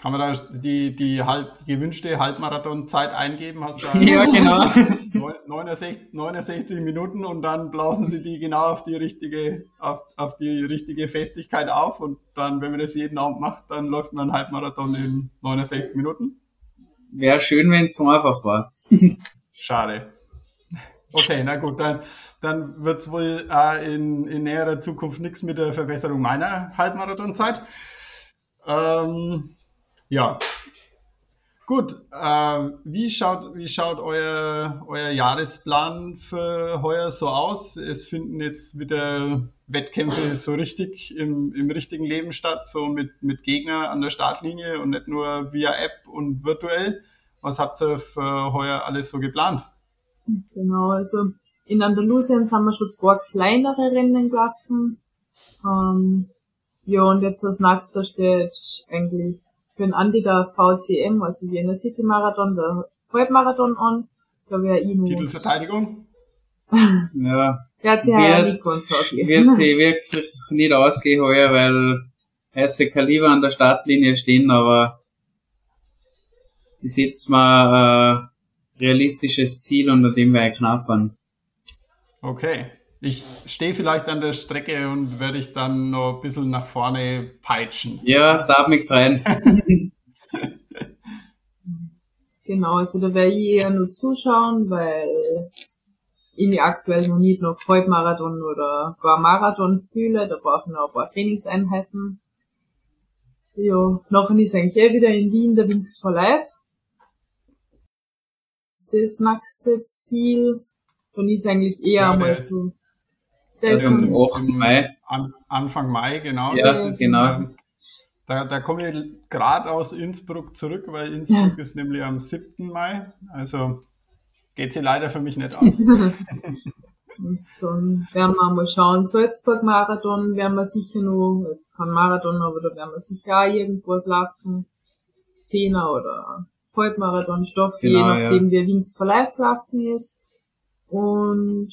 Kann man da die, die halb, gewünschte Halbmarathonzeit eingeben? Hast du Ja, genau. 69, 69 Minuten und dann blasen sie die genau auf die richtige, auf, auf die richtige Festigkeit auf und dann, wenn man das jeden Abend macht, dann läuft man einen Halbmarathon in 69 Minuten. Wäre schön, wenn es so einfach war. Schade. Okay, na gut, dann, dann wird es wohl äh, in, in näherer Zukunft nichts mit der Verbesserung meiner Halbmarathonzeit. Ähm, ja. Gut, ähm, wie schaut, wie schaut euer, euer Jahresplan für heuer so aus? Es finden jetzt wieder Wettkämpfe so richtig im, im richtigen Leben statt, so mit, mit Gegner an der Startlinie und nicht nur via App und virtuell. Was habt ihr für heuer alles so geplant? Genau, also in Andalusien haben wir schon zwei kleinere Rennen gelaufen. Ähm, ja, und jetzt als nächster steht eigentlich für den Andi der VCM, also Vienna City Marathon, der Halbmarathon an. Da wäre ich Titelverteidigung? ja. Der hat sich ja nicht ganz ausgehen. Wird sie wirklich nicht ausgehen heuer, weil heiße Kaliber an der Startlinie stehen, aber ich setze mal ein realistisches Ziel, unter dem wir knappern. Okay. Ich stehe vielleicht an der Strecke und werde ich dann noch ein bisschen nach vorne peitschen. Ja, darf mich freuen. genau, also da werde ich eher nur zuschauen, weil ich mich aktuell noch nicht noch Halbmarathon oder gar Marathon fühle. Da brauche ich noch ein paar Trainingseinheiten. Ja, nachher ist eigentlich eh wieder in Wien der Wings for Life. Das nächste Ziel. Dann ist eigentlich eher ja, einmal so der ist am 8. Mai. An, Anfang Mai, genau. Ja, ist, genau. Ähm, da, da komme ich gerade aus Innsbruck zurück, weil Innsbruck ja. ist nämlich am 7. Mai. Also geht sie leider für mich nicht aus. dann werden wir mal schauen. Salzburg-Marathon werden wir sicher noch, jetzt kein Marathon, aber da werden wir sicher auch irgendwas laufen. Zehner oder Halbmarathon Stoff, genau, je nachdem ja. wie Wings for Life laufen ist. Und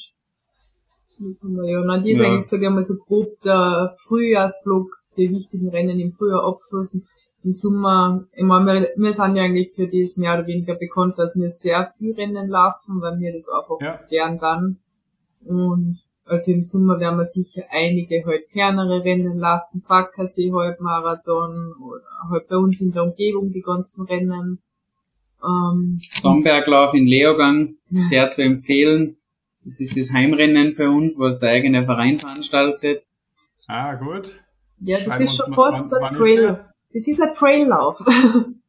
das haben wir ja. Und die ist ja. eigentlich, sag ich mal, so grob der Frühjahrsblock, die wichtigen Rennen im Frühjahr abgeschlossen. Im Sommer, ich meine, wir, wir sind ja eigentlich für das mehr oder weniger bekannt, dass wir sehr viel Rennen laufen, weil wir das einfach ja. gern dann. Und also im Sommer werden wir sicher einige halt kleinere Rennen laufen, Fackersee Halbmarathon oder halt bei uns in der Umgebung die ganzen Rennen. Ähm, Sonnenberglauf in Leogang, sehr zu empfehlen. Das ist das Heimrennen für uns, was der eigene Verein veranstaltet. Ah, gut. Ja, das ist schon fast ein Trail. Das ist ein Traillauf.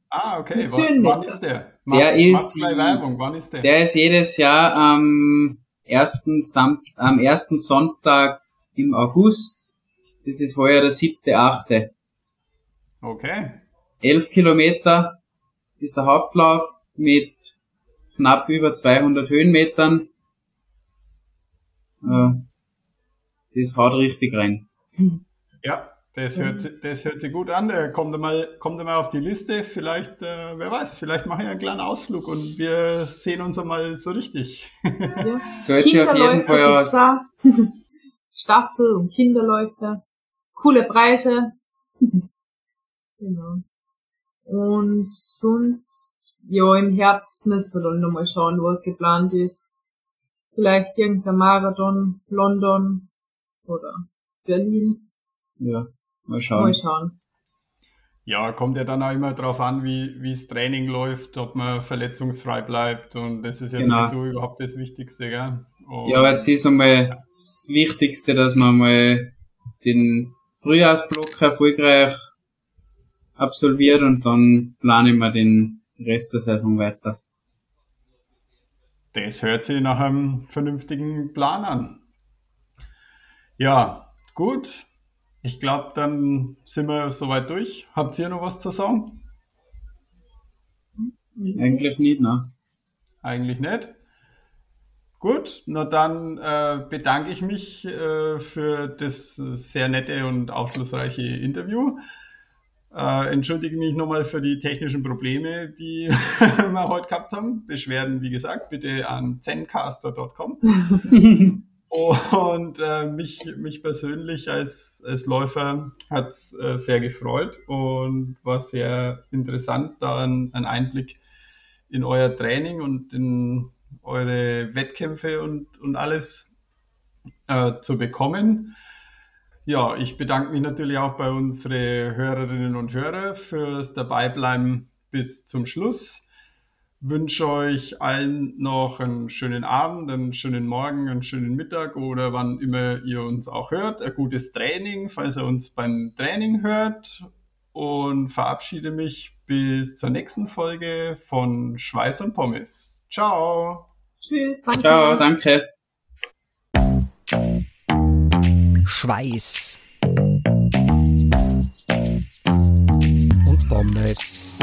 Ah, okay. wann, wann ist der? Mach, der ist, Werbung. Wann ist der? Der ist jedes Jahr am ersten, Sam am ersten Sonntag im August. Das ist heuer der siebte, achte. Okay. Elf Kilometer ist der Hauptlauf mit knapp über 200 Höhenmetern. Äh, das haut richtig rein. Ja, das hört, sich, das hört sich gut an. Der kommt mal, kommt mal auf die Liste. Vielleicht, äh, wer weiß, vielleicht mache ich einen kleinen Ausflug und wir sehen uns einmal so richtig. Ja. So hört sich auf jeden Fall aus. Staffel und Kinderläufe. Coole Preise. genau. Und sonst, ja, im Herbst müssen wir dann nochmal schauen, was geplant ist vielleicht irgendein Marathon, London oder Berlin. Ja, mal schauen. Mal schauen. Ja, kommt ja dann auch immer darauf an, wie wie das Training läuft, ob man verletzungsfrei bleibt und das ist ja genau. sowieso überhaupt das Wichtigste, gell? Und ja, aber jetzt ist einmal das Wichtigste, dass man mal den Frühjahrsblock erfolgreich absolviert und dann planen wir den Rest der Saison weiter. Das hört sich nach einem vernünftigen Plan an. Ja, gut. Ich glaube, dann sind wir soweit durch. Habt ihr noch was zu sagen? Eigentlich nicht, ne? Eigentlich nicht. Gut, na dann äh, bedanke ich mich äh, für das sehr nette und aufschlussreiche Interview. Äh, entschuldige mich nochmal für die technischen Probleme, die wir heute gehabt haben. Beschwerden, wie gesagt, bitte an zencaster.com. und äh, mich, mich persönlich als, als Läufer hat es äh, sehr gefreut und war sehr interessant, da einen, Einblick in euer Training und in eure Wettkämpfe und, und alles äh, zu bekommen. Ja, ich bedanke mich natürlich auch bei unsere Hörerinnen und Hörer fürs Dabeibleiben bis zum Schluss. Wünsche euch allen noch einen schönen Abend, einen schönen Morgen, einen schönen Mittag oder wann immer ihr uns auch hört. Ein gutes Training, falls ihr uns beim Training hört. und verabschiede mich bis zur nächsten Folge von Schweiß und Pommes. Ciao. Tschüss, danke. Ciao, danke. Schweiß. Und Pommes.